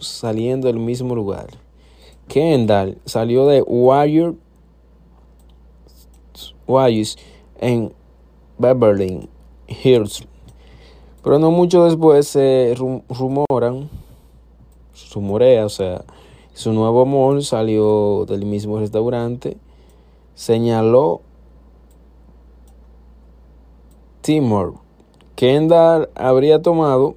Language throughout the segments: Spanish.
saliendo del mismo lugar. Kendall salió de Wire Wise en Beverly Hills. Pero no mucho después se rumoran, rumorea, o sea, su nuevo amor salió del mismo restaurante. Señaló Timor. Kendall habría tomado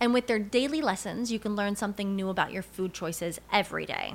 And with their daily lessons, you can learn something new about your food choices every day.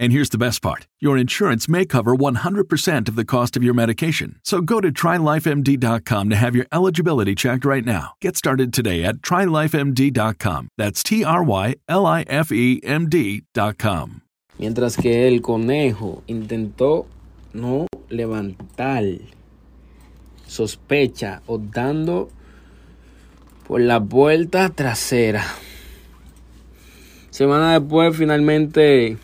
And here's the best part your insurance may cover 100% of the cost of your medication. So go to trylifemd.com to have your eligibility checked right now. Get started today at trylifemd.com. That's T R Y L I F E M D.com. Mientras que el conejo intentó no levantar sospecha o dando por la puerta trasera. Semana después, finalmente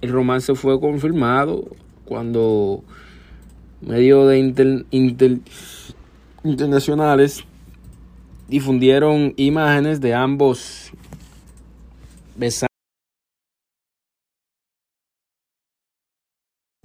el romance fue confirmado cuando medios de inter, inter, internacionales difundieron imágenes de ambos besando.